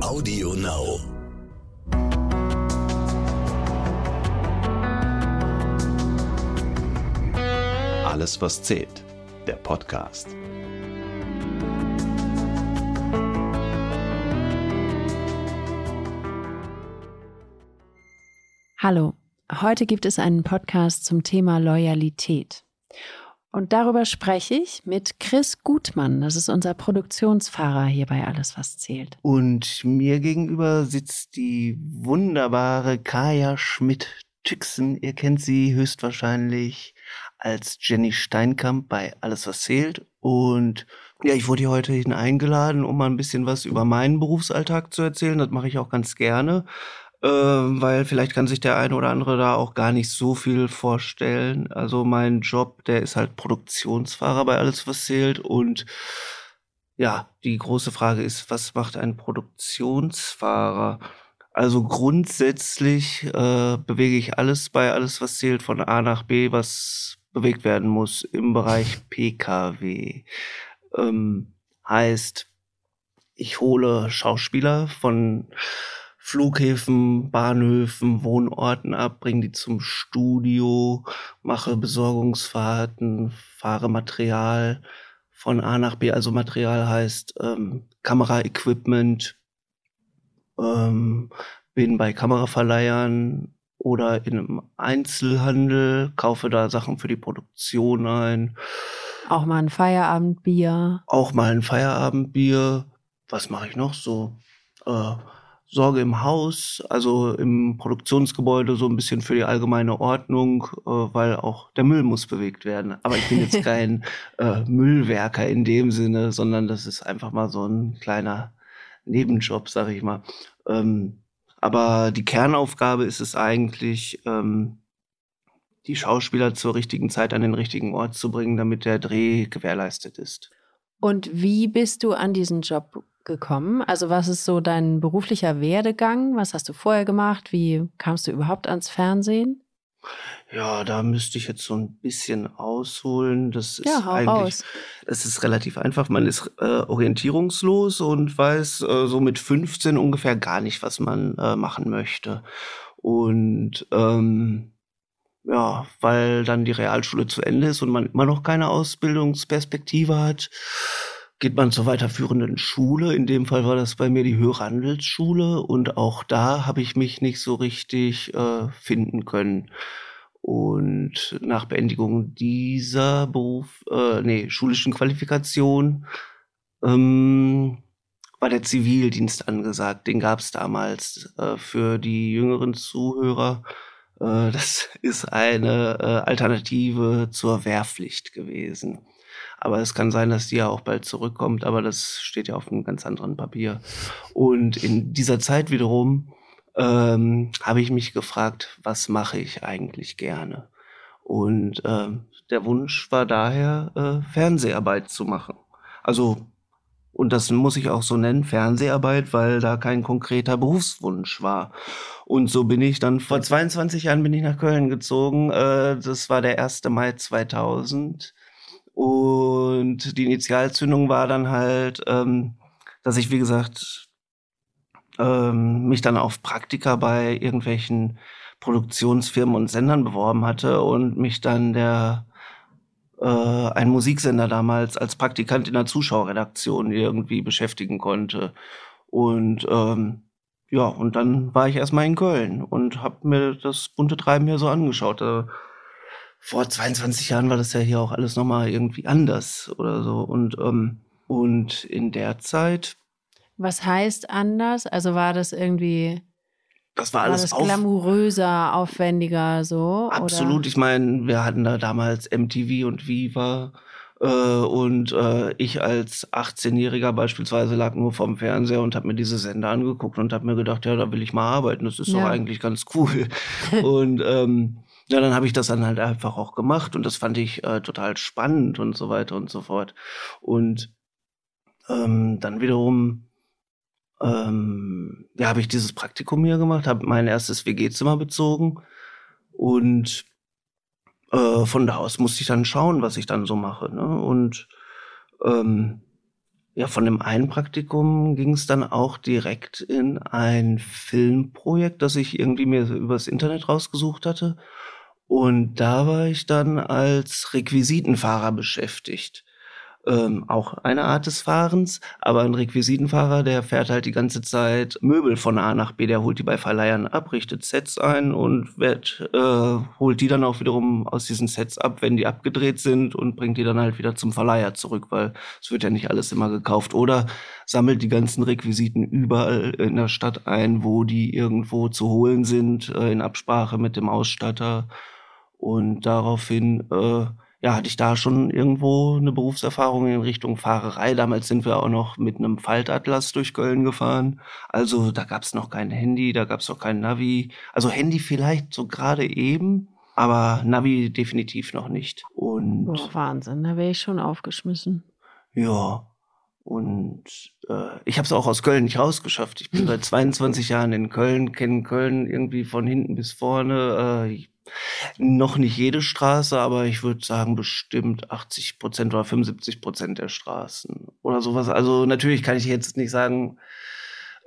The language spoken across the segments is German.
Audio Now. Alles, was zählt. Der Podcast. Hallo, heute gibt es einen Podcast zum Thema Loyalität. Und darüber spreche ich mit Chris Gutmann. Das ist unser Produktionsfahrer hier bei Alles, was zählt. Und mir gegenüber sitzt die wunderbare Kaya Schmidt-Tüxen. Ihr kennt sie höchstwahrscheinlich als Jenny Steinkamp bei Alles, was zählt. Und ja, ich wurde hier heute hin eingeladen, um mal ein bisschen was über meinen Berufsalltag zu erzählen. Das mache ich auch ganz gerne weil vielleicht kann sich der eine oder andere da auch gar nicht so viel vorstellen. Also mein Job, der ist halt Produktionsfahrer bei alles, was zählt. Und ja, die große Frage ist, was macht ein Produktionsfahrer? Also grundsätzlich äh, bewege ich alles bei alles, was zählt, von A nach B, was bewegt werden muss im Bereich PKW. Ähm, heißt, ich hole Schauspieler von Flughäfen, Bahnhöfen, Wohnorten ab, bringe die zum Studio, mache Besorgungsfahrten, fahre Material von A nach B. Also Material heißt ähm, Kameraequipment, ähm, bin bei Kameraverleihern oder in einem Einzelhandel, kaufe da Sachen für die Produktion ein. Auch mal ein Feierabendbier. Auch mal ein Feierabendbier. Was mache ich noch so? Äh, Sorge im Haus, also im Produktionsgebäude so ein bisschen für die allgemeine Ordnung, äh, weil auch der Müll muss bewegt werden. Aber ich bin jetzt kein äh, Müllwerker in dem Sinne, sondern das ist einfach mal so ein kleiner Nebenjob, sag ich mal. Ähm, aber die Kernaufgabe ist es eigentlich, ähm, die Schauspieler zur richtigen Zeit an den richtigen Ort zu bringen, damit der Dreh gewährleistet ist. Und wie bist du an diesen Job gekommen? Also was ist so dein beruflicher Werdegang? Was hast du vorher gemacht? Wie kamst du überhaupt ans Fernsehen? Ja, da müsste ich jetzt so ein bisschen ausholen. Das ist ja, eigentlich, raus. das ist relativ einfach. Man ist äh, orientierungslos und weiß äh, so mit 15 ungefähr gar nicht, was man äh, machen möchte. Und ähm, ja, weil dann die Realschule zu Ende ist und man immer noch keine Ausbildungsperspektive hat, geht man zur weiterführenden Schule. In dem Fall war das bei mir die Höhere Handelsschule und auch da habe ich mich nicht so richtig äh, finden können. Und nach Beendigung dieser Beruf, äh, nee, schulischen Qualifikation ähm, war der Zivildienst angesagt. Den gab es damals äh, für die jüngeren Zuhörer. Äh, das ist eine äh, Alternative zur Wehrpflicht gewesen. Aber es kann sein, dass die ja auch bald zurückkommt, aber das steht ja auf einem ganz anderen Papier. Und in dieser Zeit wiederum ähm, habe ich mich gefragt, was mache ich eigentlich gerne? Und äh, der Wunsch war daher, äh, Fernseharbeit zu machen. Also, und das muss ich auch so nennen, Fernseharbeit, weil da kein konkreter Berufswunsch war. Und so bin ich dann vor 22 Jahren bin ich nach Köln gezogen. Äh, das war der 1. Mai 2000. Und die Initialzündung war dann halt, ähm, dass ich, wie gesagt, ähm, mich dann auf Praktika bei irgendwelchen Produktionsfirmen und Sendern beworben hatte und mich dann der äh, ein Musiksender damals als Praktikant in der Zuschauerredaktion irgendwie beschäftigen konnte. Und ähm, ja, und dann war ich erstmal in Köln und habe mir das bunte Treiben hier so angeschaut. Da vor 22 Jahren war das ja hier auch alles nochmal irgendwie anders oder so. Und, ähm, und in der Zeit. Was heißt anders? Also war das irgendwie. Das war alles war das glamouröser, aufwendiger, so? Absolut. Oder? Ich meine, wir hatten da damals MTV und Viva. Äh, und äh, ich als 18-Jähriger beispielsweise lag nur vorm Fernseher und habe mir diese Sender angeguckt und habe mir gedacht, ja, da will ich mal arbeiten. Das ist ja. doch eigentlich ganz cool. und ähm, ja, dann habe ich das dann halt einfach auch gemacht und das fand ich äh, total spannend und so weiter und so fort. Und ähm, dann wiederum ähm, ja, habe ich dieses Praktikum hier gemacht, habe mein erstes WG-Zimmer bezogen und äh, von da aus musste ich dann schauen, was ich dann so mache. Ne? Und ähm, ja, von dem einen Praktikum ging es dann auch direkt in ein Filmprojekt, das ich irgendwie mir übers Internet rausgesucht hatte. Und da war ich dann als Requisitenfahrer beschäftigt ähm, auch eine Art des Fahrens, aber ein Requisitenfahrer, der fährt halt die ganze Zeit Möbel von A nach B, der holt die bei Verleihern ab, richtet Sets ein und wird, äh, holt die dann auch wiederum aus diesen Sets ab, wenn die abgedreht sind und bringt die dann halt wieder zum Verleiher zurück, weil es wird ja nicht alles immer gekauft. Oder sammelt die ganzen Requisiten überall in der Stadt ein, wo die irgendwo zu holen sind, äh, in Absprache mit dem Ausstatter. Und daraufhin äh, ja, hatte ich da schon irgendwo eine Berufserfahrung in Richtung Fahrerei. Damals sind wir auch noch mit einem Faltatlas durch Köln gefahren. Also da gab's noch kein Handy, da gab's noch kein Navi. Also Handy vielleicht so gerade eben, aber Navi definitiv noch nicht. Und Boah, Wahnsinn, da wäre ich schon aufgeschmissen. Ja. Und äh, ich habe es auch aus Köln nicht rausgeschafft. Ich bin seit 22 Jahren in Köln, kenne Köln irgendwie von hinten bis vorne. Äh, noch nicht jede Straße, aber ich würde sagen bestimmt 80 Prozent oder 75 Prozent der Straßen oder sowas. Also natürlich kann ich jetzt nicht sagen,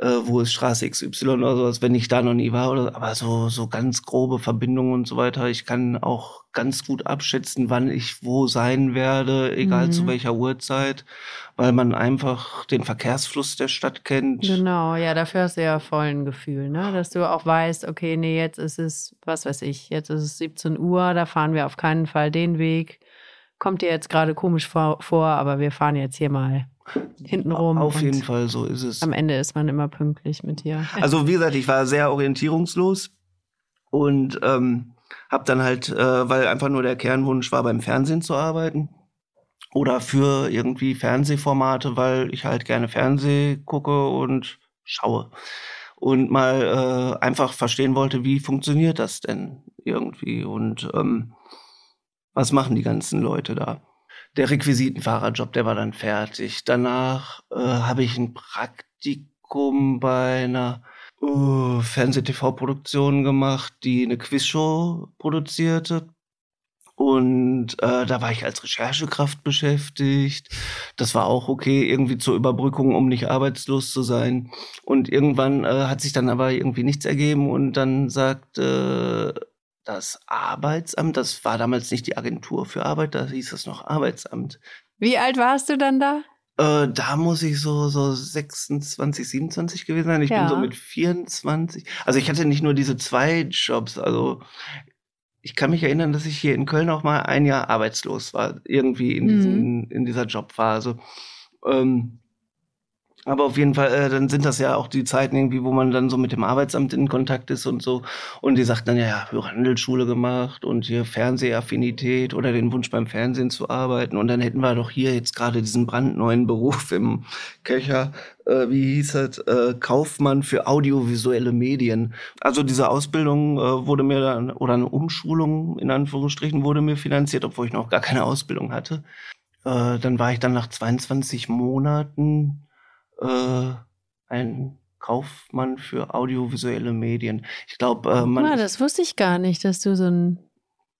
äh, wo ist Straße XY oder sowas, wenn ich da noch nie war oder, aber so, so ganz grobe Verbindungen und so weiter. Ich kann auch ganz gut abschätzen, wann ich wo sein werde, egal mhm. zu welcher Uhrzeit, weil man einfach den Verkehrsfluss der Stadt kennt. Genau, ja, dafür hast du ja voll ein Gefühl, ne? Dass du auch weißt, okay, nee, jetzt ist es, was weiß ich, jetzt ist es 17 Uhr, da fahren wir auf keinen Fall den Weg. Kommt dir jetzt gerade komisch vor, vor aber wir fahren jetzt hier mal hintenrum. Auf jeden Fall, so ist es. Am Ende ist man immer pünktlich mit dir. Also wie gesagt, ich war sehr orientierungslos und ähm, habe dann halt, äh, weil einfach nur der Kernwunsch war, beim Fernsehen zu arbeiten oder für irgendwie Fernsehformate, weil ich halt gerne Fernseh gucke und schaue und mal äh, einfach verstehen wollte, wie funktioniert das denn irgendwie und ähm, was machen die ganzen Leute da der Requisitenfahrerjob, der war dann fertig. Danach äh, habe ich ein Praktikum bei einer uh, Fernseh-TV-Produktion gemacht, die eine Quizshow produzierte. Und äh, da war ich als Recherchekraft beschäftigt. Das war auch okay, irgendwie zur Überbrückung, um nicht arbeitslos zu sein. Und irgendwann äh, hat sich dann aber irgendwie nichts ergeben und dann sagte das Arbeitsamt, das war damals nicht die Agentur für Arbeit, da hieß es noch Arbeitsamt. Wie alt warst du dann da? Äh, da muss ich so, so 26, 27 gewesen sein. Ich ja. bin so mit 24. Also ich hatte nicht nur diese zwei Jobs, also ich kann mich erinnern, dass ich hier in Köln auch mal ein Jahr arbeitslos war, irgendwie in, diesen, mhm. in dieser Jobphase. Ähm, aber auf jeden Fall, äh, dann sind das ja auch die Zeiten irgendwie, wo man dann so mit dem Arbeitsamt in Kontakt ist und so. Und die sagt dann, ja, ja, Handelsschule gemacht und hier Fernsehaffinität oder den Wunsch beim Fernsehen zu arbeiten. Und dann hätten wir doch hier jetzt gerade diesen brandneuen Beruf im Köcher, äh, wie hieß es, äh, Kaufmann für audiovisuelle Medien. Also diese Ausbildung äh, wurde mir dann, oder eine Umschulung in Anführungsstrichen wurde mir finanziert, obwohl ich noch gar keine Ausbildung hatte. Äh, dann war ich dann nach 22 Monaten äh, ein Kaufmann für audiovisuelle Medien. Ich glaube, äh, man. Ja, das wusste ich gar nicht, dass du so ein,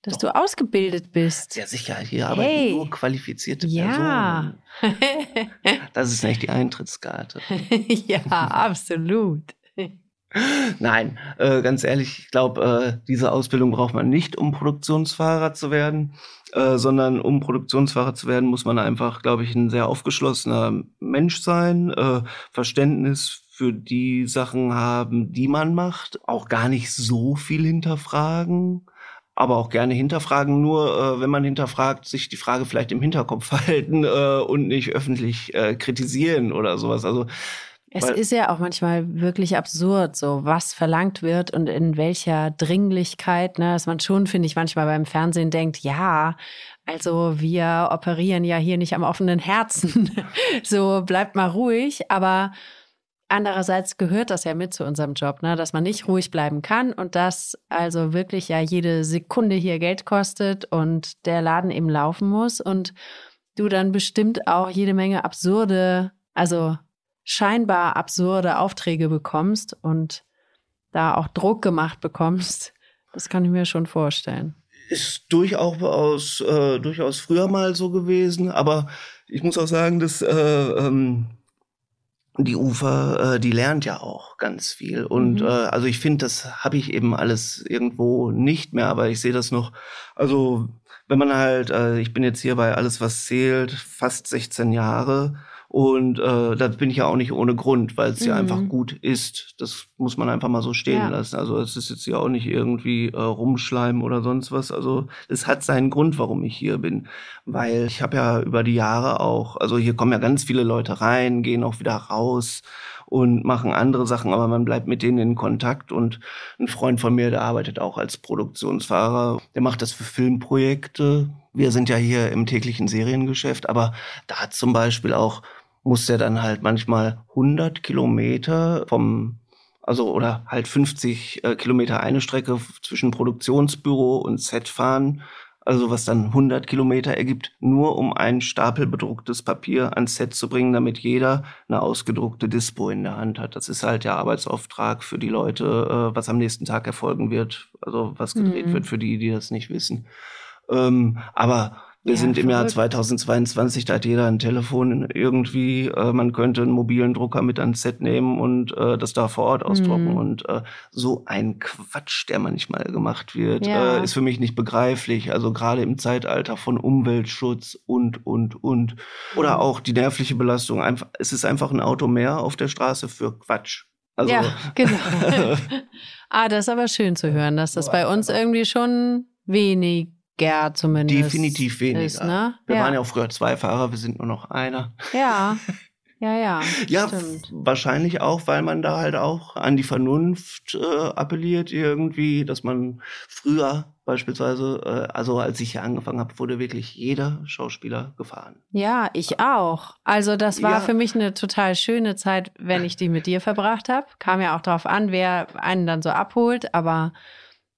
dass Doch. du ausgebildet bist. Ja, sicher. Hier arbeiten hey. nur qualifizierte ja. Personen. das ist nicht die Eintrittskarte. ja, absolut. Nein, äh, ganz ehrlich, ich glaube, äh, diese Ausbildung braucht man nicht, um Produktionsfahrer zu werden, äh, sondern um Produktionsfahrer zu werden, muss man einfach, glaube ich, ein sehr aufgeschlossener Mensch sein, äh, Verständnis für die Sachen haben, die man macht, auch gar nicht so viel hinterfragen aber auch gerne hinterfragen. Nur äh, wenn man hinterfragt, sich die Frage vielleicht im Hinterkopf halten äh, und nicht öffentlich kritisieren oder sowas. Also es Weil, ist ja auch manchmal wirklich absurd, so was verlangt wird und in welcher Dringlichkeit, ne, dass man schon, finde ich, manchmal beim Fernsehen denkt, ja, also wir operieren ja hier nicht am offenen Herzen. so bleibt mal ruhig, aber andererseits gehört das ja mit zu unserem Job, ne, dass man nicht ruhig bleiben kann und dass also wirklich ja jede Sekunde hier Geld kostet und der Laden eben laufen muss und du dann bestimmt auch jede Menge absurde, also scheinbar absurde Aufträge bekommst und da auch Druck gemacht bekommst, das kann ich mir schon vorstellen. ist durchaus, äh, durchaus früher mal so gewesen, aber ich muss auch sagen, dass äh, ähm, die Ufer, äh, die lernt ja auch ganz viel. Und mhm. äh, also ich finde, das habe ich eben alles irgendwo nicht mehr, aber ich sehe das noch. Also wenn man halt, äh, ich bin jetzt hier bei alles, was zählt, fast 16 Jahre. Und äh, da bin ich ja auch nicht ohne Grund, weil es mhm. ja einfach gut ist. Das muss man einfach mal so stehen ja. lassen. Also es ist jetzt ja auch nicht irgendwie äh, rumschleimen oder sonst was. Also es hat seinen Grund, warum ich hier bin. Weil ich habe ja über die Jahre auch, also hier kommen ja ganz viele Leute rein, gehen auch wieder raus und machen andere Sachen, aber man bleibt mit denen in Kontakt. Und ein Freund von mir, der arbeitet auch als Produktionsfahrer, der macht das für Filmprojekte. Wir sind ja hier im täglichen Seriengeschäft, aber da hat zum Beispiel auch muss der dann halt manchmal 100 Kilometer vom also oder halt 50 äh, Kilometer eine Strecke zwischen Produktionsbüro und Set fahren, also was dann 100 Kilometer ergibt, nur um ein Stapel bedrucktes Papier ans Set zu bringen, damit jeder eine ausgedruckte Dispo in der Hand hat. Das ist halt der Arbeitsauftrag für die Leute, äh, was am nächsten Tag erfolgen wird, also was gedreht mhm. wird für die, die das nicht wissen. Ähm, aber wir ja, sind im Jahr 2022, da hat jeder ein Telefon irgendwie. Äh, man könnte einen mobilen Drucker mit ans Set nehmen und äh, das da vor Ort ausdrucken. Mhm. Und äh, so ein Quatsch, der manchmal gemacht wird, ja. äh, ist für mich nicht begreiflich. Also gerade im Zeitalter von Umweltschutz und, und, und. Oder auch die nervliche Belastung. Einfach, es ist einfach ein Auto mehr auf der Straße für Quatsch. Also, ja, genau. ah, das ist aber schön zu hören, dass das bei uns irgendwie schon wenig Gerd zumindest. Definitiv weniger. Ist, ne? Wir ja. waren ja auch früher zwei Fahrer, wir sind nur noch einer. Ja. Ja, ja. ja, stimmt. wahrscheinlich auch, weil man da halt auch an die Vernunft äh, appelliert irgendwie, dass man früher beispielsweise, äh, also als ich hier angefangen habe, wurde wirklich jeder Schauspieler gefahren. Ja, ich auch. Also das war ja. für mich eine total schöne Zeit, wenn ich die mit dir verbracht habe. Kam ja auch darauf an, wer einen dann so abholt, aber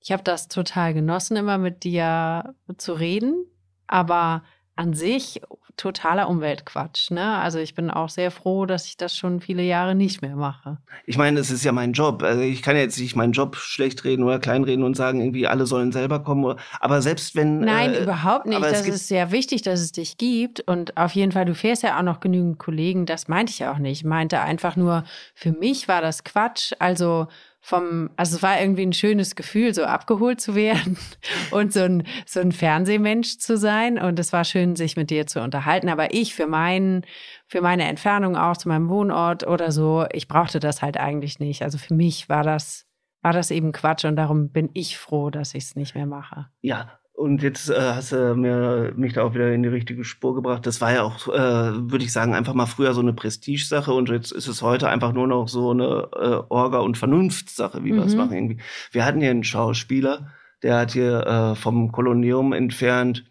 ich habe das total genossen, immer mit dir zu reden, aber an sich totaler Umweltquatsch. Ne? Also ich bin auch sehr froh, dass ich das schon viele Jahre nicht mehr mache. Ich meine, es ist ja mein Job. Also ich kann jetzt nicht meinen Job schlecht reden oder kleinreden und sagen, irgendwie alle sollen selber kommen. Aber selbst wenn. Nein, äh, überhaupt nicht. Das ist sehr wichtig, dass es dich gibt. Und auf jeden Fall, du fährst ja auch noch genügend Kollegen. Das meinte ich auch nicht. Ich meinte einfach nur, für mich war das Quatsch. Also vom, also es war irgendwie ein schönes Gefühl, so abgeholt zu werden und so ein, so ein Fernsehmensch zu sein. Und es war schön, sich mit dir zu unterhalten. Aber ich für meinen, für meine Entfernung auch zu meinem Wohnort oder so, ich brauchte das halt eigentlich nicht. Also für mich war das, war das eben Quatsch und darum bin ich froh, dass ich es nicht mehr mache. Ja, und jetzt äh, hast du mir, mich da auch wieder in die richtige Spur gebracht. Das war ja auch, äh, würde ich sagen, einfach mal früher so eine Prestigesache und jetzt ist es heute einfach nur noch so eine äh, Orga- und Vernunftssache, wie mhm. wir es machen irgendwie. Wir hatten hier einen Schauspieler, der hat hier äh, vom Kolonium entfernt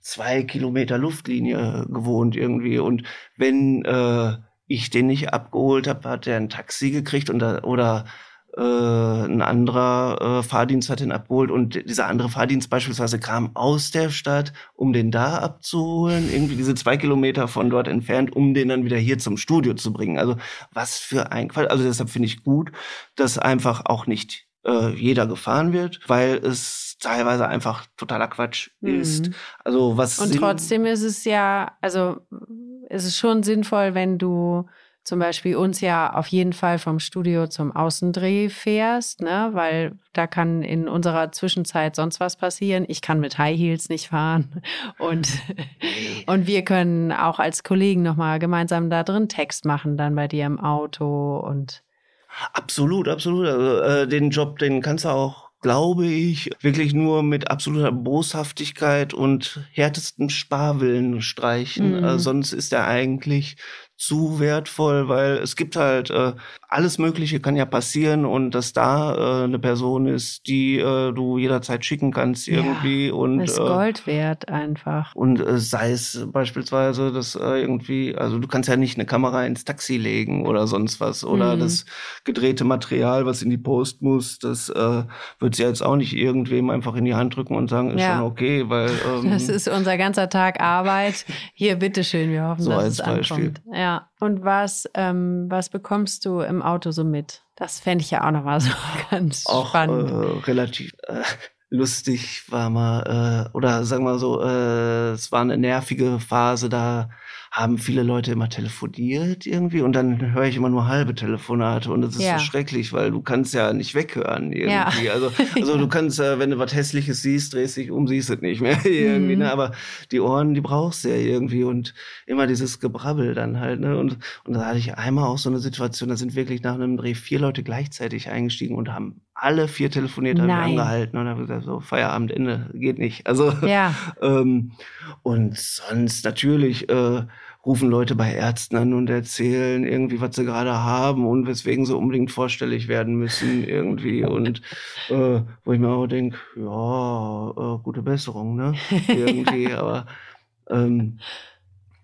zwei Kilometer Luftlinie gewohnt irgendwie. Und wenn äh, ich den nicht abgeholt habe, hat er ein Taxi gekriegt und da, oder äh, ein anderer äh, Fahrdienst hat ihn abgeholt und dieser andere Fahrdienst beispielsweise kam aus der Stadt, um den da abzuholen, irgendwie diese zwei Kilometer von dort entfernt, um den dann wieder hier zum Studio zu bringen. Also was für ein Quatsch. Also deshalb finde ich gut, dass einfach auch nicht äh, jeder gefahren wird, weil es teilweise einfach totaler Quatsch mhm. ist. Also was und trotzdem ist es ja, also ist es schon sinnvoll, wenn du zum Beispiel uns ja auf jeden Fall vom Studio zum Außendreh fährst, ne? weil da kann in unserer Zwischenzeit sonst was passieren. Ich kann mit High Heels nicht fahren und, und wir können auch als Kollegen nochmal gemeinsam da drin Text machen, dann bei dir im Auto und Absolut, absolut. Also, äh, den Job, den kannst du auch glaube ich, wirklich nur mit absoluter Boshaftigkeit und härtesten Sparwillen streichen. Mhm. Äh, sonst ist er eigentlich zu wertvoll, weil es gibt halt äh, alles Mögliche kann ja passieren und dass da äh, eine Person ist, die äh, du jederzeit schicken kannst irgendwie ja, und ist äh, Gold wert einfach. Und äh, sei es beispielsweise, dass äh, irgendwie, also du kannst ja nicht eine Kamera ins Taxi legen oder sonst was oder mhm. das gedrehte Material, was in die Post muss, das wird sie jetzt auch nicht irgendwem einfach in die Hand drücken und sagen, ist ja. schon okay, weil ähm, das ist unser ganzer Tag Arbeit. Hier, bitteschön, wir hoffen, so dass es Beispiel. ankommt. Ja. Ja. Und was, ähm, was bekommst du im Auto so mit? Das fände ich ja auch nochmal so ganz auch, spannend. Äh, relativ. Äh, lustig war mal, äh, oder sagen wir so, äh, es war eine nervige Phase, da haben viele Leute immer telefoniert irgendwie und dann höre ich immer nur halbe Telefonate und das ist Ja. so schrecklich, weil du kannst ja nicht weghören irgendwie. Ja. Also, also du kannst, äh, wenn du was Hässliches siehst, drehst dich um, siehst es nicht mehr irgendwie, Mhm. ne? Aber die Ohren, die brauchst du ja irgendwie und immer dieses Gebrabbel dann halt, ne? Und, und da hatte ich einmal auch so eine Situation, da sind wirklich nach einem Dreh vier Leute gleichzeitig eingestiegen und haben alle vier telefoniert, haben wir angehalten und haben gesagt, so Feierabend, Ende, geht nicht. Also Ja. ähm, und sonst natürlich äh, rufen Leute bei Ärzten an und erzählen irgendwie, was sie gerade haben und weswegen sie unbedingt vorstellig werden müssen irgendwie. Und äh, wo ich mir auch denke, ja, äh, gute Besserung, ne? Irgendwie, aber ähm,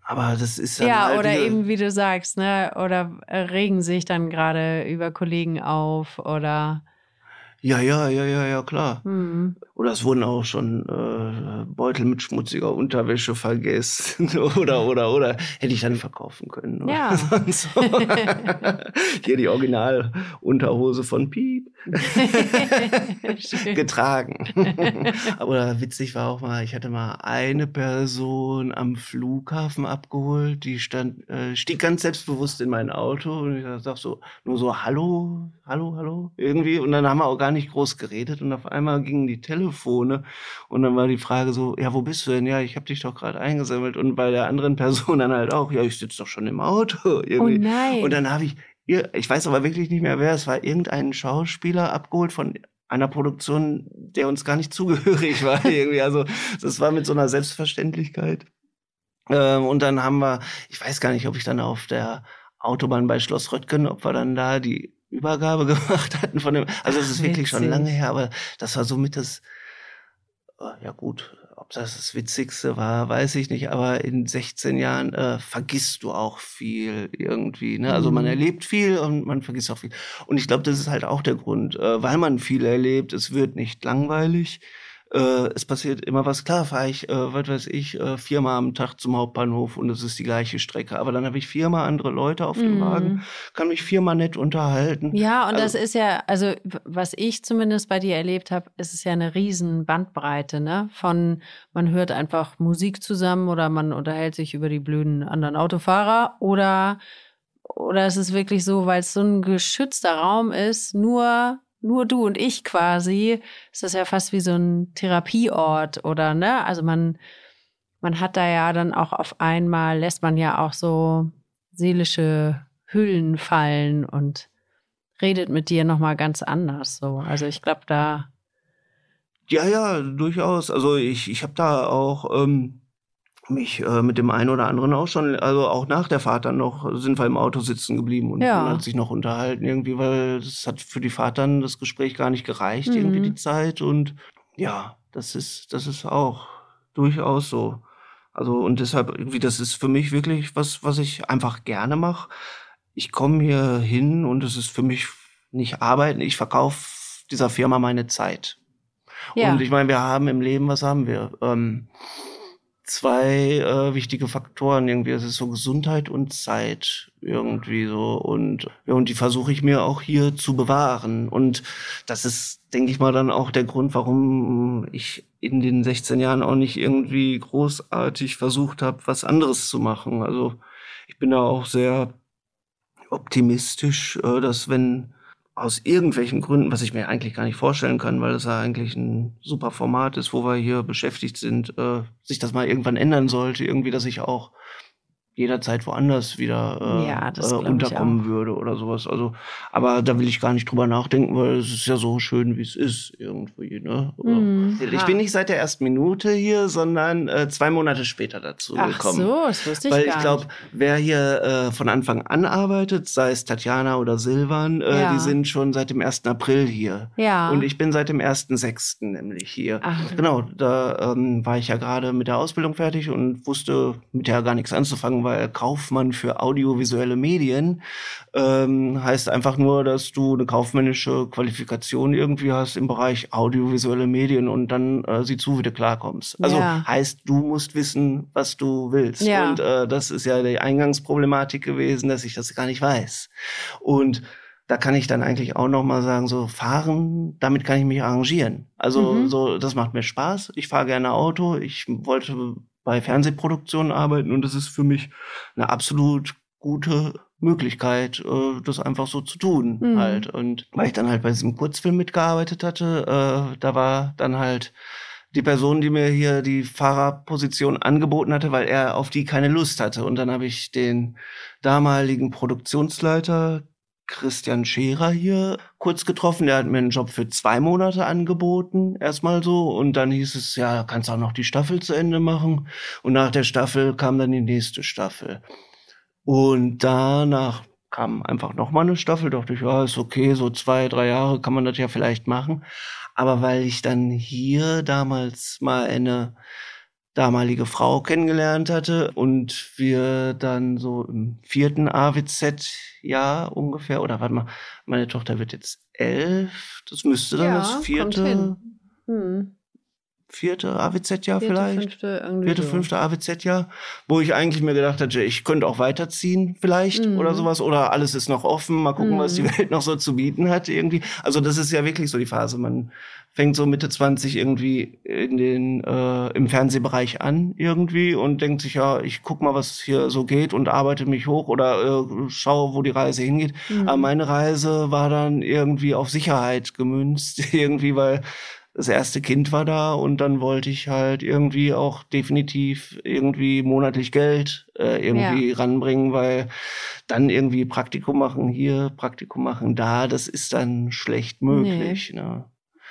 aber das ist dann Ja, halt oder eben, wie du sagst, ne? Oder äh, regen sich dann gerade über Kollegen auf oder Ja, ja, ja, ja, ja, klar. hm. Oder es wurden auch schon äh, Beutel mit schmutziger Unterwäsche vergessen. oder, oder, oder. Hätte ich dann verkaufen können. Oder Ja. sonst so. Hier die Original-Unterhose von Piep. Getragen. Aber witzig war auch mal, ich hatte mal eine Person am Flughafen abgeholt, die stand, äh, stieg ganz selbstbewusst in mein Auto und ich sag so, nur so, hallo, hallo, hallo, irgendwie. Und dann haben wir auch gar nicht groß geredet und auf einmal gingen die Telefone und dann war die Frage so, ja, wo bist du denn? Ja, ich habe dich doch gerade eingesammelt und bei der anderen Person dann halt auch, ja, ich sitze doch schon im Auto. Oh Irgendwie. nein. Und dann habe ich, ich weiß aber wirklich nicht mehr wer, es war irgendein Schauspieler abgeholt von einer Produktion, der uns gar nicht zugehörig war irgendwie. Also das war mit so einer Selbstverständlichkeit. Ähm, und dann haben wir, ich weiß gar nicht, ob ich dann auf der Autobahn bei Schloss Röttgen, ob wir dann da die Übergabe gemacht hatten von dem. Also es ist wirklich schon Witzig. lange her, aber das war somit das, äh, ja gut, ob das das Witzigste war, weiß ich nicht, aber in 16 Jahren äh, vergisst du auch viel irgendwie. Ne? Also man Mhm. erlebt viel und man vergisst auch viel. Und ich glaube, das ist halt auch der Grund, äh, weil man viel erlebt, es wird nicht langweilig. Äh, es passiert immer was. Klar fahre ich, äh, was weiß ich, äh, viermal am Tag zum Hauptbahnhof und es ist die gleiche Strecke. Aber dann habe ich viermal andere Leute auf dem Mhm. Wagen, kann mich viermal nett unterhalten. Ja, und das Also- ist ja, also was ich zumindest bei dir erlebt habe, ist es ja eine riesen Bandbreite, ne? Von man hört einfach Musik zusammen oder man unterhält sich über die blöden anderen Autofahrer oder oder es ist wirklich so, weil es so ein geschützter Raum ist, nur nur du und ich quasi, ist das ja fast wie so ein Therapieort oder ne? Also man man hat da ja dann auch auf einmal lässt man ja auch so seelische Hüllen fallen und redet mit dir noch mal ganz anders so. Also ich glaube da Ja, ja, durchaus. Also ich, ich habe da auch ähm, mich äh, mit dem einen oder anderen auch schon, also auch nach der Fahrt dann noch, sind wir im Auto sitzen geblieben und Ja. man hat sich noch unterhalten irgendwie, weil es hat für die Fahrt dann das Gespräch gar nicht gereicht, Mhm. irgendwie die Zeit. Und ja, das ist, das ist auch durchaus so. Also und deshalb irgendwie, das ist für mich wirklich was, was ich einfach gerne mache. Ich komme hier hin und es ist für mich nicht arbeiten. Ich verkaufe dieser Firma meine Zeit. ja Und ich meine, wir haben im Leben, was haben wir? Ähm, zwei äh, wichtige Faktoren irgendwie. Es ist so Gesundheit und Zeit irgendwie so. Und, ja, und die versuche ich mir auch hier zu bewahren. Und das ist, denke ich mal, dann auch der Grund, warum ich in den 16 Jahren auch nicht irgendwie großartig versucht habe, was anderes zu machen. Also ich bin da auch sehr optimistisch, äh, dass wenn aus irgendwelchen Gründen, was ich mir eigentlich gar nicht vorstellen kann, weil es ja eigentlich ein super Format ist, wo wir hier beschäftigt sind, äh, sich das mal irgendwann ändern sollte, irgendwie, dass ich auch jederzeit woanders wieder äh, Ja, äh, unterkommen würde oder sowas. Also, aber da will ich gar nicht drüber nachdenken, weil es ist ja so schön, wie es ist irgendwie. Ne? Mhm. Ich bin nicht seit der ersten Minute hier, sondern äh, zwei Monate später dazu Ach gekommen. so, das wusste ich Weil gar ich glaube, wer hier äh, von Anfang an arbeitet, sei es Tatjana oder Silvan, äh, Ja. die sind schon seit dem 1. April hier. Ja. Und ich bin seit dem 1.6. nämlich hier. Ach. Genau, da ähm, war ich ja gerade mit der Ausbildung fertig und wusste mit der gar nichts anzufangen, weil Kaufmann für audiovisuelle Medien ähm, heißt einfach nur, dass du eine kaufmännische Qualifikation irgendwie hast im Bereich audiovisuelle Medien und dann äh, sieh zu, wie du klarkommst. Also Ja. heißt, du musst wissen, was du willst. Ja. Und äh, das ist ja die Eingangsproblematik gewesen, dass ich das gar nicht weiß. Und da kann ich dann eigentlich auch noch mal sagen, so fahren, damit kann ich mich arrangieren. Also Mhm. so, das macht mir Spaß. Ich fahre gerne Auto. Ich wollte bei Fernsehproduktionen arbeiten und das ist für mich eine absolut gute Möglichkeit, äh, das einfach so zu tun Mhm. halt. Und weil ich dann halt bei diesem Kurzfilm mitgearbeitet hatte, äh, da war dann halt die Person, die mir hier die Fahrerposition angeboten hatte, weil er auf die keine Lust hatte. Und dann habe ich den damaligen Produktionsleiter Christian Scherer hier kurz getroffen. Der hat mir einen Job für zwei Monate angeboten, erstmal so. Und dann hieß es, ja, kannst auch noch die Staffel zu Ende machen. Und nach der Staffel kam dann die nächste Staffel. Und danach kam einfach noch mal eine Staffel. Dachte ich, ja, ist okay, so zwei, drei Jahre kann man das ja vielleicht machen. Aber weil ich dann hier damals mal eine damalige Frau kennengelernt hatte und wir dann so im vierten AWZ-Jahr ungefähr, oder warte mal, meine Tochter wird jetzt elf, das müsste dann Ja, das vierte. Hm. Vierte AWZ-Jahr vielleicht? fünfte, vierte, so. fünfte AWZ-Jahr, wo ich eigentlich mir gedacht hatte, ich könnte auch weiterziehen vielleicht Mhm. oder sowas oder alles ist noch offen, mal gucken, was die Mhm. Welt noch so zu bieten hat irgendwie. Also das ist ja wirklich so die Phase, man fängt so Mitte 20 irgendwie in den äh, im Fernsehbereich an irgendwie und denkt sich ja, ich guck mal, was hier so geht und arbeite mich hoch oder äh, schaue, wo die Reise hingeht. Mhm. Aber meine Reise war dann irgendwie auf Sicherheit gemünzt irgendwie, weil das erste Kind war da und dann wollte ich halt irgendwie auch definitiv irgendwie monatlich Geld äh, irgendwie ranbringen, weil dann irgendwie Praktikum machen hier, Praktikum machen da, das ist dann schlecht möglich. Ne?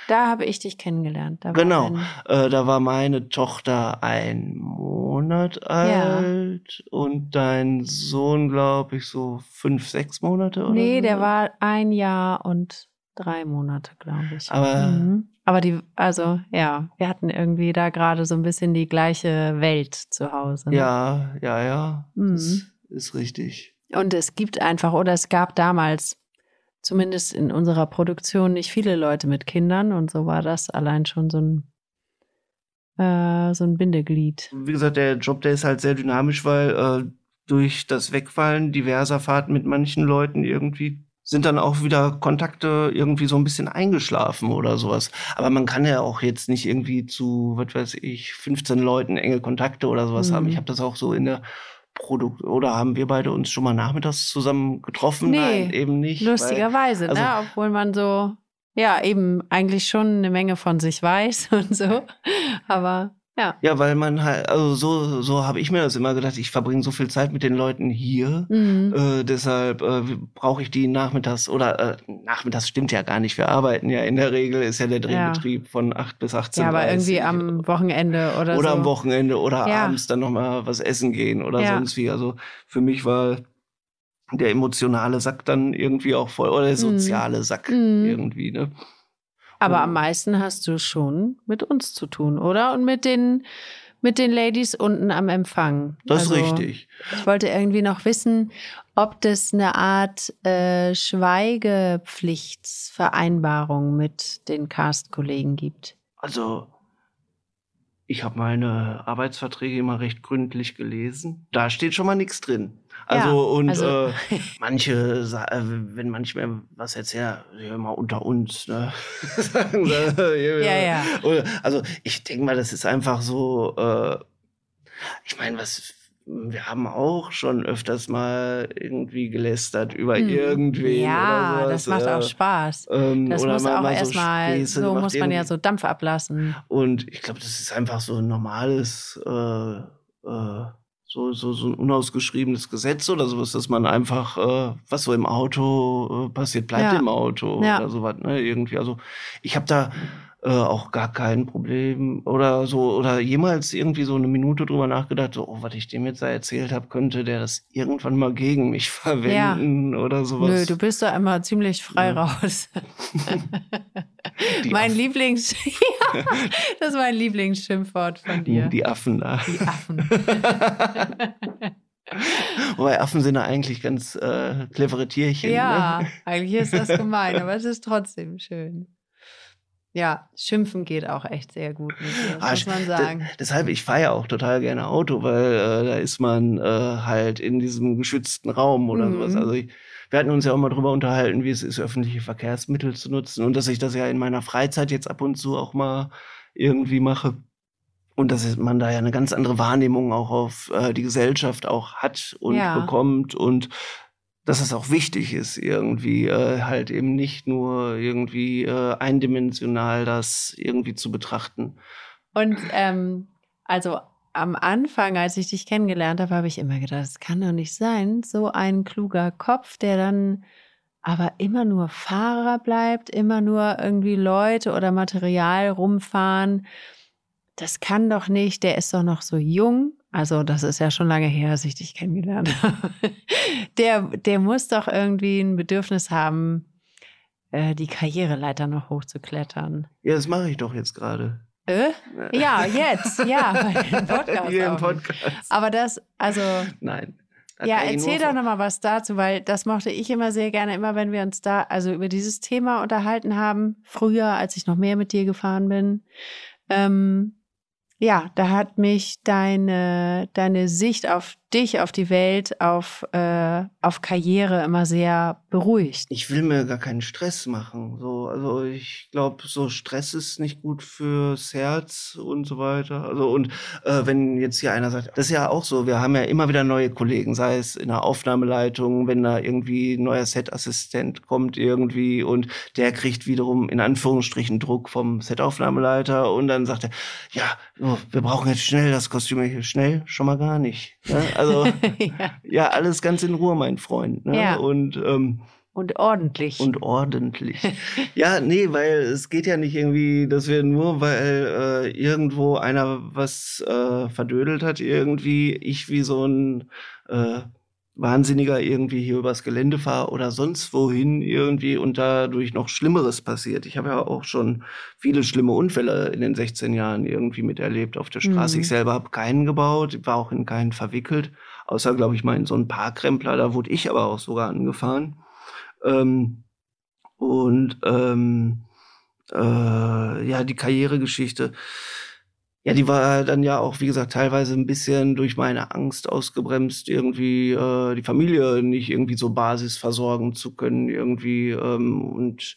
Da habe ich dich kennengelernt. Da Genau. Äh, da war meine Tochter ein Monat alt und dein Sohn, glaube ich, so fünf, sechs Monate oder Nee, so. der war ein Jahr und drei Monate, glaube ich. Aber- mhm. Aber die, also ja, wir hatten irgendwie da gerade so ein bisschen die gleiche Welt zu Hause. ne? Ja, ja, ja. Mhm. Das ist richtig. Und es gibt einfach, oder es gab damals, zumindest in unserer Produktion, nicht viele Leute mit Kindern und so war das allein schon so ein, äh, so ein Bindeglied. Wie gesagt, der Job, der ist halt sehr dynamisch, weil äh, durch das Wegfallen diverser Fahrten mit manchen Leuten irgendwie sind dann auch wieder Kontakte irgendwie so ein bisschen eingeschlafen oder sowas. Aber man kann ja auch jetzt nicht irgendwie zu, was weiß ich, 15 Leuten enge Kontakte oder sowas Mhm. haben. Ich habe das auch so in der Produkt oder haben wir beide uns schon mal nachmittags zusammen getroffen? Nee, Nein, eben nicht. weil- Lustigerweise, also- ne? Obwohl man so, ja, eben eigentlich schon eine Menge von sich weiß und so. Aber ja. Ja, weil man halt, also so, so habe ich mir das immer gedacht, ich verbringe so viel Zeit mit den Leuten hier. Mhm. Äh, deshalb äh, brauche ich die nachmittags oder äh, nachmittags stimmt ja gar nicht. Wir arbeiten ja in der Regel, ist ja der Ja. Drehbetrieb von 8 bis 18 Ja, aber irgendwie am Wochenende oder, oder so. am Wochenende oder Ja. abends dann nochmal was essen gehen oder Ja. sonst wie. Also für mich war der emotionale Sack dann irgendwie auch voll oder der Mhm. soziale Sack Mhm. irgendwie, ne? Aber am meisten hast du schon mit uns zu tun, oder? Und mit den, mit den Ladies unten am Empfang. Das ist Also, richtig. Ich wollte irgendwie noch wissen, ob das eine Art äh, Schweigepflichtsvereinbarung mit den Cast-Kollegen gibt. Also, ich habe meine Arbeitsverträge immer recht gründlich gelesen. Da steht schon mal nichts drin. Also, Ja, und also- Äh, manche, äh, wenn manchmal was erzählen, ja, mal unter uns, ne? Ja, ja. Also, ich denke mal, das ist einfach so, äh, ich meine, was, wir haben auch schon öfters mal irgendwie gelästert über Hm. irgendwen Ja, oder sowas. das macht auch Spaß. ähm, Das oder muss auch mal so erstmal, so gemacht muss man ja so Dampf ablassen. Und ich glaube, das ist einfach so ein normales, äh, äh, so, so, so ein unausgeschriebenes Gesetz oder sowas, dass man einfach, äh, was so im Auto äh, passiert, bleibt Ja. im Auto Ja. oder sowas, ne? Irgendwie. Also ich habe da äh, auch gar kein Problem oder so, oder jemals irgendwie so eine Minute drüber nachgedacht, so, oh, was ich dem jetzt da erzählt habe, könnte der das irgendwann mal gegen mich verwenden oder sowas. Nö, du bist da immer ziemlich frei Ja. raus. Mein Affen. Lieblings, ja, das ist mein Lieblingsschimpfwort von dir. die Affen da. Die Affen. Wobei Affen sind ja eigentlich ganz äh, clevere Tierchen. ja, Ne? eigentlich ist das gemein, aber es ist trotzdem schön. Ja, schimpfen geht auch echt sehr gut dir, ah, muss man sagen. Deshalb, ich fahre ja auch total gerne Auto, weil äh, da ist man äh, halt in diesem geschützten Raum oder mhm. sowas. Also ich, wir hatten uns ja auch mal drüber unterhalten, wie es ist, öffentliche Verkehrsmittel zu nutzen und dass ich das ja in meiner Freizeit jetzt ab und zu auch mal irgendwie mache. Und dass man da ja eine ganz andere Wahrnehmung auch auf äh, die Gesellschaft auch hat und ja. bekommt und dass es auch wichtig ist, irgendwie äh, halt eben nicht nur irgendwie äh, eindimensional das irgendwie zu betrachten. Und ähm, also am Anfang, als ich dich kennengelernt habe, habe ich immer gedacht, es kann doch nicht sein, so ein kluger Kopf, der dann aber immer nur Fahrer bleibt, immer nur irgendwie Leute oder Material rumfahren. Das kann doch nicht, der ist doch noch so jung. Also, das ist ja schon lange her, dass ich dich kennengelernt habe. Der, der muss doch irgendwie ein Bedürfnis haben, äh, die Karriereleiter noch hochzuklettern. Ja, das mache ich doch jetzt gerade. Äh? Ja, jetzt, ja, bei dem Podcast. Hier im Podcast. Aber das, also. Nein. Ja, erzähl doch nochmal was dazu, weil das mochte ich immer sehr gerne, immer wenn wir uns da, also über dieses Thema unterhalten haben, früher, als ich noch mehr mit dir gefahren bin. Ähm, ja, da hat mich deine, deine Sicht auf dich, auf die Welt, auf, äh, auf Karriere immer sehr beruhigt. Ich will mir gar keinen Stress machen. So, also ich glaube, so Stress ist nicht gut fürs Herz und so weiter. Also und äh, wenn jetzt hier einer sagt, das ist ja auch so, wir haben ja immer wieder neue Kollegen, sei es in der Aufnahmeleitung, wenn da irgendwie ein neuer Setassistent kommt irgendwie und der kriegt wiederum in Anführungsstrichen Druck vom Setaufnahmeleiter und dann sagt er, ja, wir brauchen jetzt schnell das Kostüm hier schnell, schon mal gar nicht. Ne? Also ja. ja. alles ganz in Ruhe, mein Freund. Ne? Ja. Und ähm, und ordentlich. Und ordentlich. ja, nee, weil es geht ja nicht irgendwie, dass wir nur, weil äh, irgendwo einer was äh, verdödelt hat, irgendwie ich wie so ein äh, Wahnsinniger irgendwie hier übers Gelände fahre oder sonst wohin irgendwie und dadurch noch Schlimmeres passiert. Ich habe ja auch schon viele schlimme Unfälle in den 16 Jahren irgendwie miterlebt auf der Straße. Mhm. Ich selber habe keinen gebaut, war auch in keinen verwickelt, außer, glaube ich, mal in so einen Parkrempler. Da wurde ich aber auch sogar angefahren. Ähm, und ähm, äh, ja, die Karrieregeschichte ja, die war dann ja auch, wie gesagt, teilweise ein bisschen durch meine Angst ausgebremst, irgendwie äh, die Familie nicht irgendwie so Basis versorgen zu können, irgendwie. Ähm, und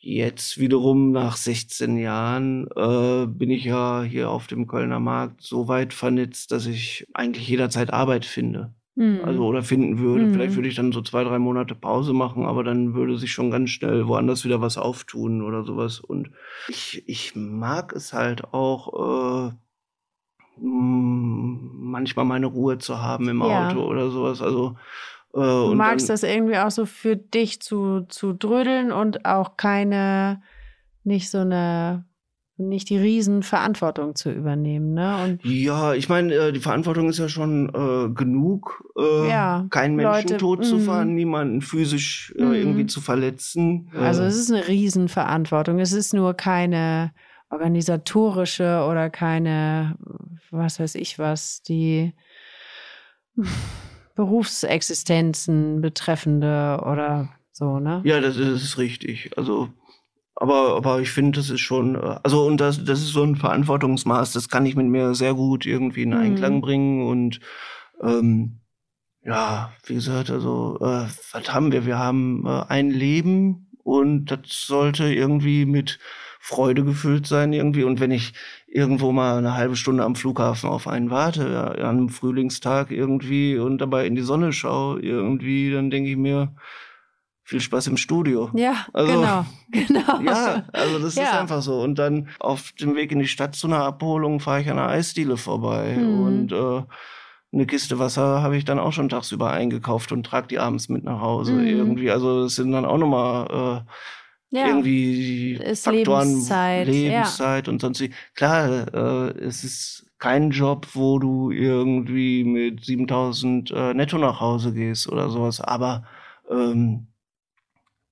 jetzt wiederum nach 16 Jahren äh, bin ich ja hier auf dem Kölner Markt so weit vernetzt, dass ich eigentlich jederzeit Arbeit finde. Mhm. Also oder finden würde. Mhm. Vielleicht würde ich dann so zwei, drei Monate Pause machen, aber dann würde sich schon ganz schnell woanders wieder was auftun oder sowas. Und ich, ich mag es halt auch, äh, manchmal meine Ruhe zu haben im ja. Auto oder sowas. Also äh, du magst dann, das irgendwie auch so für dich zu, zu drödeln und auch keine, nicht so eine nicht die Riesenverantwortung zu übernehmen. Ne? Und ja, ich meine, äh, die Verantwortung ist ja schon äh, genug, äh, ja, keinen Menschen Leute, tot zu fahren, mm. niemanden physisch äh, mm. irgendwie zu verletzen. Also es ist eine Riesenverantwortung. Es ist nur keine organisatorische oder keine, was weiß ich was, die Berufsexistenzen betreffende oder so, ne? Ja, das ist richtig. Also aber, aber ich finde, das ist schon, äh, also und das, das ist so ein Verantwortungsmaß, das kann ich mit mir sehr gut irgendwie in Einklang mhm. bringen. Und ähm, ja, wie gesagt, also äh, was haben wir? Wir haben äh, ein Leben und das sollte irgendwie mit Freude gefüllt sein irgendwie. Und wenn ich irgendwo mal eine halbe Stunde am Flughafen auf einen warte, ja, an einem Frühlingstag irgendwie und dabei in die Sonne schaue irgendwie, dann denke ich mir, viel Spaß im Studio. Ja, also, genau, genau. Ja, also das ja. ist einfach so. Und dann auf dem Weg in die Stadt zu einer Abholung fahre ich an einer Eisdiele vorbei. Mhm. Und äh, eine Kiste Wasser habe ich dann auch schon tagsüber eingekauft und trage die abends mit nach Hause mhm. irgendwie. Also das sind dann auch nochmal äh, ja. irgendwie ist Faktoren, Lebenszeit, Lebenszeit ja. und sonst. Klar, äh, es ist kein Job, wo du irgendwie mit 7000 äh, netto nach Hause gehst oder sowas. Aber ähm,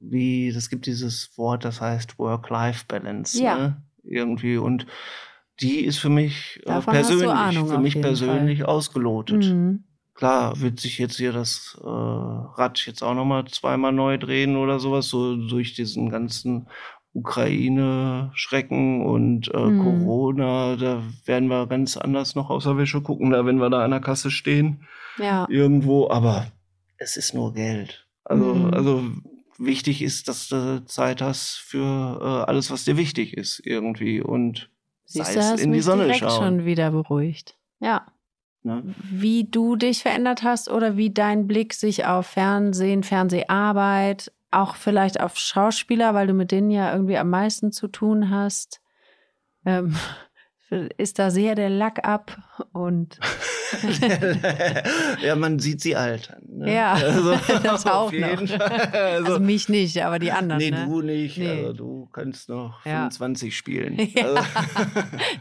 wie, das gibt dieses Wort, das heißt Work-Life-Balance. Ja. Ne? Irgendwie. Und die ist für mich äh, persönlich, Ahnung, für mich persönlich Fall. ausgelotet. Mhm. Klar wird sich jetzt hier das äh, Rad jetzt auch nochmal zweimal neu drehen oder sowas, so durch diesen ganzen Ukraine-Schrecken und äh, Mhm. Corona, da werden wir ganz anders noch aus der Wäsche gucken, da wenn wir da an der Kasse stehen Ja. irgendwo, aber es ist nur Geld. Also, Mhm. also wichtig ist, dass du Zeit hast für äh, alles, was dir wichtig ist irgendwie und Siehst sei du, es hast in die mich Sonne direkt schauen. schon wieder beruhigt. Ja. Ne? Wie du dich verändert hast oder wie dein Blick sich auf Fernsehen, Fernseharbeit, auch vielleicht auf Schauspieler, weil du mit denen ja irgendwie am meisten zu tun hast, ähm, ist da sehr der Lack ab und ja, man sieht sie altern. Ne? Ja, das auch noch. Also, Also, mich nicht, aber die anderen. nee, ne? du nicht. Nee. Also, du kannst noch Ja. 25 spielen. Ja. Also,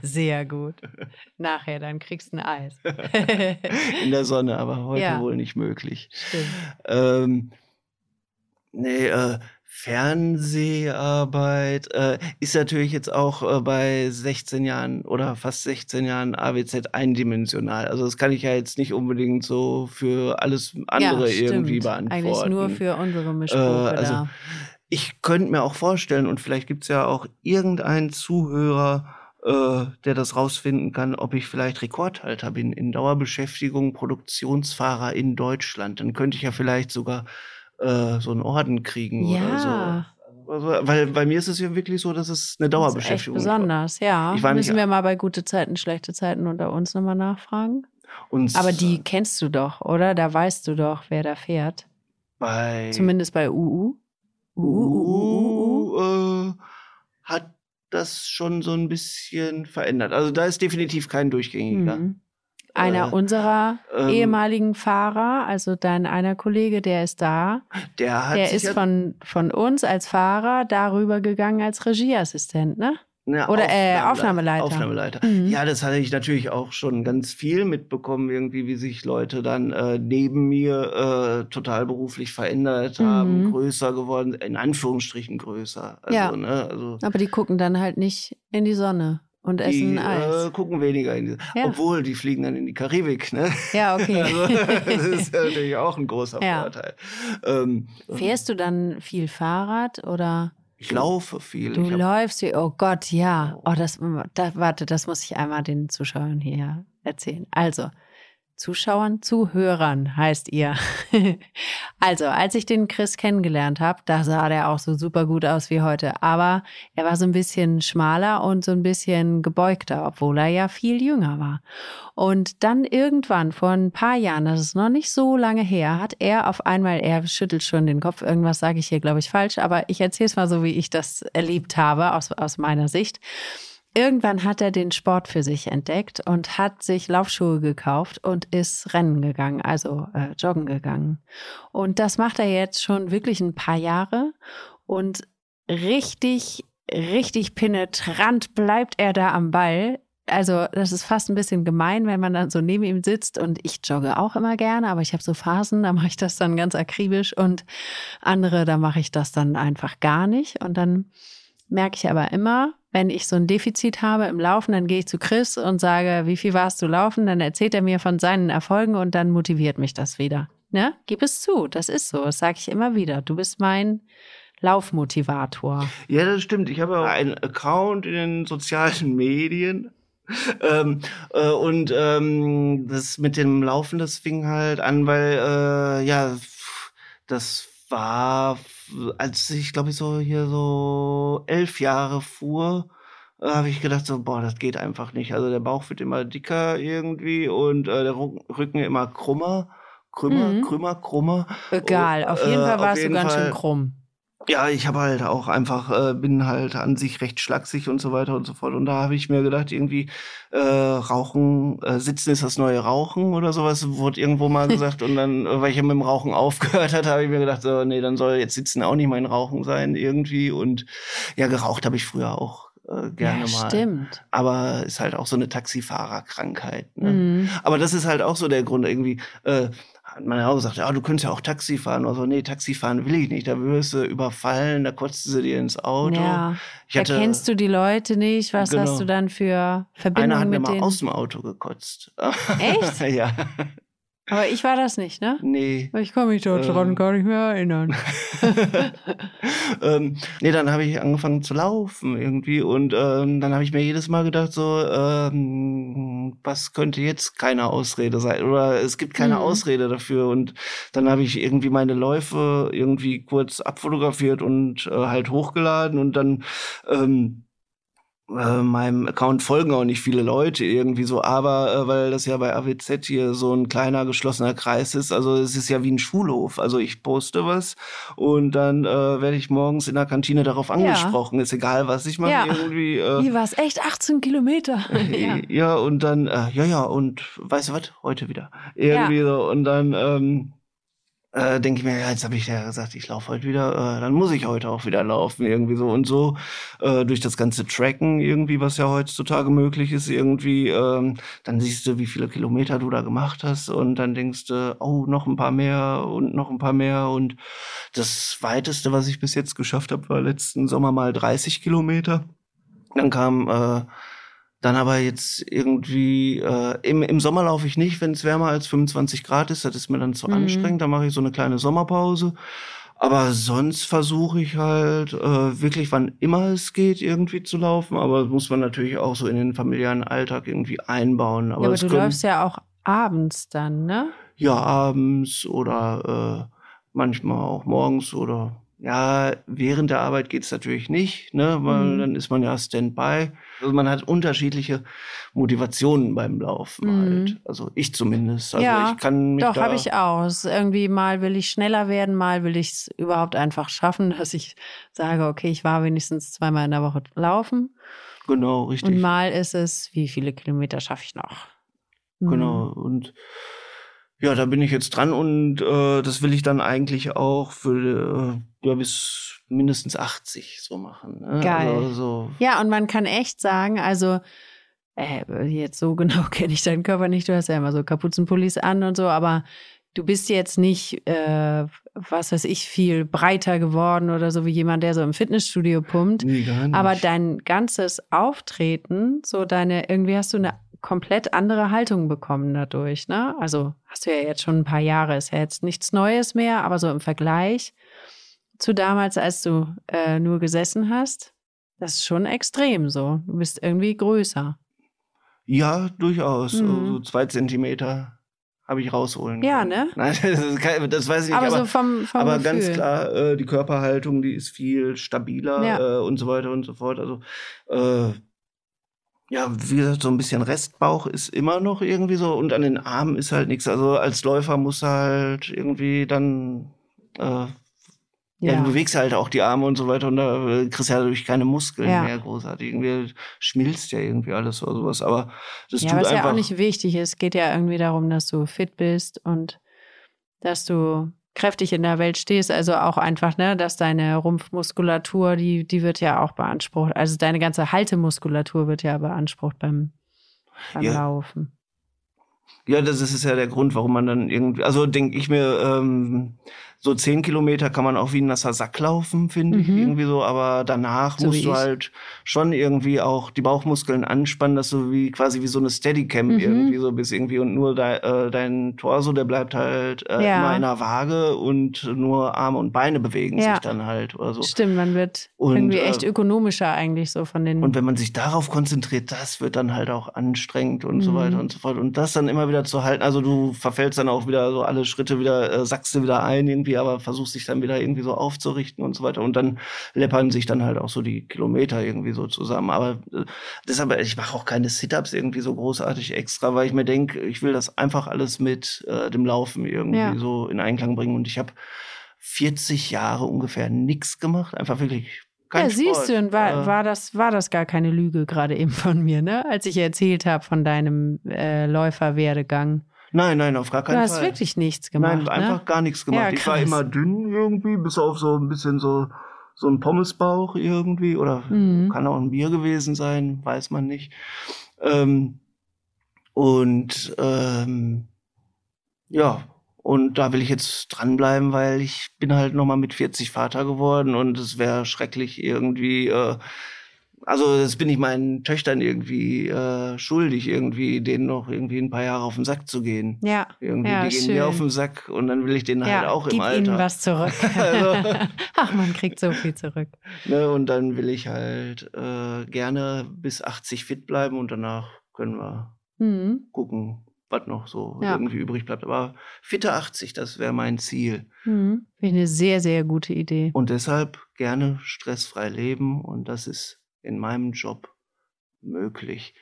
Sehr gut. Nachher, dann kriegst du ein Eis. in der Sonne, aber heute Ja. wohl nicht möglich. Stimmt. Ähm, nee, äh, Fernseharbeit äh, ist natürlich jetzt auch äh, bei 16 Jahren oder fast 16 Jahren AWZ eindimensional. Also das kann ich ja jetzt nicht unbedingt so für alles andere ja, irgendwie beantworten. Eigentlich nur für unsere Mischprobe Äh, also. Ich könnte mir auch vorstellen, und vielleicht gibt's ja auch irgendeinen Zuhörer, äh, der das rausfinden kann, ob ich vielleicht Rekordhalter bin in Dauerbeschäftigung, Produktionsfahrer in Deutschland. Dann könnte ich ja vielleicht sogar äh, so einen Orden kriegen oder Ja, so. Also, weil bei mir ist es ja wirklich so, dass es eine das ist echt Dauerbeschäftigung ist. besonders, ja. Ich war nicht- Müssen wir mal bei gute Zeiten, schlechte Zeiten unter uns nochmal nachfragen? Und Aber die kennst du doch, oder? Da weißt du doch, wer da fährt. bei Zumindest bei UU. UU. uh, äh, hat das schon so ein bisschen verändert. Also da ist definitiv kein durchgängiger. Mhm. Einer Äh, unserer ähm, ehemaligen Fahrer, also dein einer Kollege, der ist da. Der hat Der ist von, von uns als Fahrer darüber gegangen als Regieassistent, ne? Ne, Oder, äh, Aufnahmele- Aufnahmeleiter. Aufnahmeleiter. Mhm. Ja, das hatte ich natürlich auch schon ganz viel mitbekommen, irgendwie, wie sich Leute dann äh, neben mir äh, total beruflich verändert haben, Mhm. größer geworden, in Anführungsstrichen größer. Also, Ja. ne, also Aber die gucken dann halt nicht in die Sonne und essen die Eis. äh, gucken weniger in die, Ja. obwohl die fliegen dann in die Karibik, ne? ja, okay. Also, das ist natürlich auch ein großer Ja. Vorteil. Ähm, Fährst du dann viel Fahrrad oder ich laufe viel. du hab- läufst wie, oh Gott, ja. Oh, das, da, warte, das muss ich einmal den Zuschauern hier erzählen. Also, Zuschauern, Zuhörern heißt ihr. also, als ich den Chris kennengelernt habe, da sah der auch so super gut aus wie heute. Aber er war so ein bisschen schmaler und so ein bisschen gebeugter, obwohl er ja viel jünger war. Und dann irgendwann, vor ein paar Jahren, das ist noch nicht so lange her, hat er auf einmal, er schüttelt schon den Kopf, irgendwas sage ich hier, glaube ich, falsch, aber ich erzähle es mal so, wie ich das erlebt habe, aus, aus meiner Sicht. Irgendwann hat er den Sport für sich entdeckt und hat sich Laufschuhe gekauft und ist rennen gegangen, also äh, joggen gegangen. Und das macht er jetzt schon wirklich ein paar Jahre und richtig, richtig penetrant bleibt er da am Ball. Also das ist fast ein bisschen gemein, wenn man dann so neben ihm sitzt und ich jogge auch immer gerne, aber ich habe so Phasen, da mache ich das dann ganz akribisch und andere, da mache ich das dann einfach gar nicht und dann merke ich aber immer, wenn ich so ein Defizit habe im Laufen, dann gehe ich zu Chris und sage, wie viel warst du laufen? Dann erzählt er mir von seinen Erfolgen und dann motiviert mich das wieder. Ne? Gib es zu, das ist so, das sage ich immer wieder. Du bist mein Laufmotivator. Ja, das stimmt. Ich habe auch einen Account in den sozialen Medien. Ähm, äh, und ähm, das mit dem Laufen, das fing halt an, weil, äh, ja, das war, als ich, glaube ich, so hier so elf Jahre fuhr, äh, habe ich gedacht, so, boah, das geht einfach nicht. Also der Bauch wird immer dicker irgendwie und äh, der Rücken immer krummer. Krümmer, Mhm. krümmer, krummer. Egal, auf jeden äh, Fall auf warst du ganz schön krumm. Ja, ich habe halt auch einfach, äh, bin halt an sich recht schlaksig und so weiter und so fort. Und da habe ich mir gedacht, irgendwie äh, Rauchen, äh, Sitzen ist das neue Rauchen oder sowas, wurde irgendwo mal gesagt. und dann, äh, weil ich ja mit dem Rauchen aufgehört hatte, habe ich mir gedacht, so, nee, dann soll jetzt Sitzen auch nicht mein Rauchen sein irgendwie. Und ja, geraucht habe ich früher auch äh, gerne ja, mal. stimmt. Aber ist halt auch so eine Taxifahrerkrankheit. Ne? Mhm. Aber das ist halt auch so der Grund irgendwie. Äh, hat ja auch gesagt, ja, du könntest ja auch Taxi fahren. Also, nee, Taxi fahren will ich nicht. Da wirst du überfallen, da kotzt sie dir ins Auto. Ja, Ich hatte, erkennst du die Leute nicht? Was Genau. hast du dann für einer Verbindungen hat mir mal denen? aus dem Auto gekotzt. Echt? ja. Aber ich war das nicht, ne? Nee. Ich kann mich daran Ähm. gar nicht mehr erinnern. ähm, nee, dann habe ich angefangen zu laufen irgendwie und ähm, dann habe ich mir jedes Mal gedacht, so, ähm, was könnte jetzt keine Ausrede sein? Oder es gibt keine Mhm. Ausrede dafür. Und dann habe ich irgendwie meine Läufe irgendwie kurz abfotografiert und äh, halt hochgeladen und dann ähm, äh, meinem Account folgen auch nicht viele Leute irgendwie so, aber äh, weil das ja bei AWZ hier so ein kleiner geschlossener Kreis ist, also es ist ja wie ein Schulhof. Also ich poste was und dann äh, werde ich morgens in der Kantine darauf angesprochen. Ist egal, was ich mache Ja. irgendwie. Äh, Wie war es? Echt 18 Kilometer. ja. ja. und dann, äh, ja, ja, und weißt du was, heute wieder. Irgendwie so. Und dann ähm, äh, denke ich mir, ja, jetzt habe ich ja gesagt, ich laufe heute wieder, äh, dann muss ich heute auch wieder laufen, irgendwie so. Und so äh, durch das ganze Tracken irgendwie, was ja heutzutage möglich ist, irgendwie, ähm, dann siehst du, wie viele Kilometer du da gemacht hast und dann denkst du, oh, noch ein paar mehr und noch ein paar mehr. Und das weiteste, was ich bis jetzt geschafft habe, war letzten Sommer mal 30 Kilometer. Dann kam äh, dann aber jetzt irgendwie, äh, im, im Sommer laufe ich nicht, wenn es wärmer als 25 Grad ist. Das ist mir dann zu Mhm. anstrengend. Da mache ich so eine kleine Sommerpause. Aber sonst versuche ich halt äh, wirklich, wann immer es geht, irgendwie zu laufen. Aber das muss man natürlich auch so in den familiären Alltag irgendwie einbauen. Aber, Ja, aber du können- läufst ja auch abends dann, ne? ja, abends oder äh, manchmal auch morgens oder ja, während der Arbeit geht's natürlich nicht, ne? Weil Mhm. dann ist man ja Standby. Also man hat unterschiedliche Motivationen beim Laufen Mhm. halt. Also ich zumindest. Also Ja, ich kann mich Doch, habe ich auch. Es irgendwie mal will ich schneller werden, mal will ich es überhaupt einfach schaffen, dass ich sage, okay, ich war wenigstens zweimal in der Woche laufen. Genau, richtig. Und mal ist es, wie viele Kilometer schaffe ich noch? Mhm. Genau. Und ja, da bin ich jetzt dran und äh, das will ich dann eigentlich auch für äh, ja, bis mindestens 80 so machen. Ne? Geil. Also, so Ja, und man kann echt sagen, also äh, jetzt so genau kenne ich deinen Körper nicht, du hast ja immer so Kapuzenpullis an und so, aber du bist jetzt nicht, äh, was weiß ich, viel breiter geworden oder so wie jemand, der so im Fitnessstudio pumpt. nee, gar nicht. Aber dein ganzes Auftreten, so deine, irgendwie hast du eine komplett andere Haltung bekommen dadurch, ne? Also hast du ja jetzt schon ein paar Jahre, ist ja jetzt nichts Neues mehr, aber so im Vergleich zu damals, als du äh, nur gesessen hast, das ist schon extrem so. Du bist irgendwie größer. Ja, durchaus. Mhm. So, zwei Zentimeter habe ich rausholen Ja, können. ne? Nein, das, kein, das weiß ich nicht. aber, Aber, so vom, vom aber Gefühl. ganz klar, äh, die Körperhaltung, die ist viel stabiler Ja. äh, und so weiter und so fort. Also äh, ja, wie gesagt, so ein bisschen Restbauch ist immer noch irgendwie so und an den Armen ist halt nichts. Also als Läufer musst du halt irgendwie dann äh, ja. Ja. du bewegst halt auch die Arme und so weiter und da äh, kriegst du ja dadurch keine Muskeln Ja. mehr großartig. Irgendwie schmilzt ja irgendwie alles oder sowas. Aber das ja, tut was einfach. ja auch nicht wichtig ist. Es geht ja irgendwie darum, dass du fit bist und dass du kräftig in der Welt stehst. Also auch einfach, ne, dass deine Rumpfmuskulatur, die, die wird ja auch beansprucht. Also deine ganze Haltemuskulatur wird ja beansprucht beim, beim Ja. Laufen. Ja, das ist ja der Grund, warum man dann irgendwie, also denke ich mir, ähm, so zehn Kilometer kann man auch wie ein nasser Sack laufen, finde ich, Mhm. irgendwie so, aber danach So musst du ich. halt schon irgendwie auch die Bauchmuskeln anspannen, dass du wie quasi wie so eine Steadycam Mhm. irgendwie so bist irgendwie und nur de, äh, dein Torso, der bleibt halt äh, Ja. immer in der Waage und nur Arme und Beine bewegen Ja. sich dann halt oder so. Stimmt, man wird Und, irgendwie äh, echt ökonomischer eigentlich so von den. Und wenn man sich darauf konzentriert, das wird dann halt auch anstrengend und so Mhm. weiter und so fort. Und das dann immer wieder zu halten, also du verfällst dann auch wieder so alle Schritte wieder, äh, sackst du wieder ein irgendwie, aber versuchst dich dann wieder irgendwie so aufzurichten und so weiter. Und dann läppern sich dann halt auch so die Kilometer irgendwie so zusammen. Aber äh, deshalb, ich mache auch keine Sit-Ups irgendwie so großartig extra, weil ich mir denke, ich will das einfach alles mit äh, dem Laufen irgendwie Ja. so in Einklang bringen. Und ich habe 40 Jahre ungefähr nichts gemacht, einfach wirklich kein ja, siehst Sport. du, und war, Äh, war, das, war das gar keine Lüge gerade eben von mir, ne? Als ich erzählt habe von deinem äh, Läuferwerdegang. Nein, nein, auf gar Du keinen hast Fall. wirklich nichts gemacht. Nein, einfach ne? gar nichts gemacht. Ja, ich war immer dünn irgendwie, bis auf so ein bisschen so, so ein Pommesbauch irgendwie. Oder Mhm. kann auch ein Bier gewesen sein, weiß man nicht. Ähm, und ähm, ja, und da will ich jetzt dranbleiben, weil ich bin halt nochmal mit 40 Vater geworden und es wäre schrecklich irgendwie äh, also das bin ich meinen Töchtern irgendwie äh, schuldig, irgendwie denen noch irgendwie ein paar Jahre auf den Sack zu gehen. Ja. Irgendwie, ja, die gehen schön. mir auf den Sack und dann will ich denen ja, halt auch gib im Alter. ihnen was zurück. Also- Ach, man kriegt so viel zurück. Ne, und dann will ich halt äh, gerne bis 80 fit bleiben und danach können wir Mhm. gucken, was noch so Ja. irgendwie übrig bleibt. Aber fitte 80, das wäre mein Ziel. Mhm. Finde ich eine sehr, sehr gute Idee. Und deshalb gerne stressfrei leben und das ist in meinem Job möglich.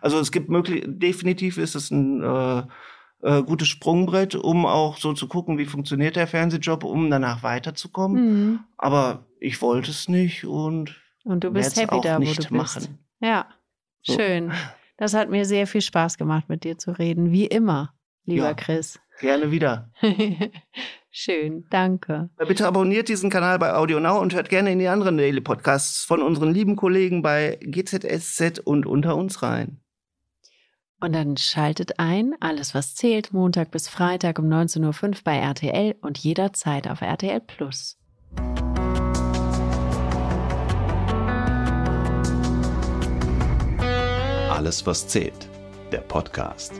Also es gibt möglich, definitiv ist es ein äh, äh, gutes Sprungbrett, um auch so zu gucken, wie funktioniert der Fernsehjob, um danach weiterzukommen. Mhm. Aber ich wollte es nicht und Und du bist happy auch da, wo nicht du bist. machen. Ja, So. schön. Das hat mir sehr viel Spaß gemacht, mit dir zu reden. Wie immer, lieber Ja. Chris. Gerne wieder. schön, danke. Bitte abonniert diesen Kanal bei Audio Now und hört gerne in die anderen Daily Podcasts von unseren lieben Kollegen bei GZSZ und unter uns rein. Und dann schaltet ein, alles was zählt, Montag bis Freitag um 19.05 Uhr bei RTL und jederzeit auf RTL Plus. Alles, was zählt. Der Podcast.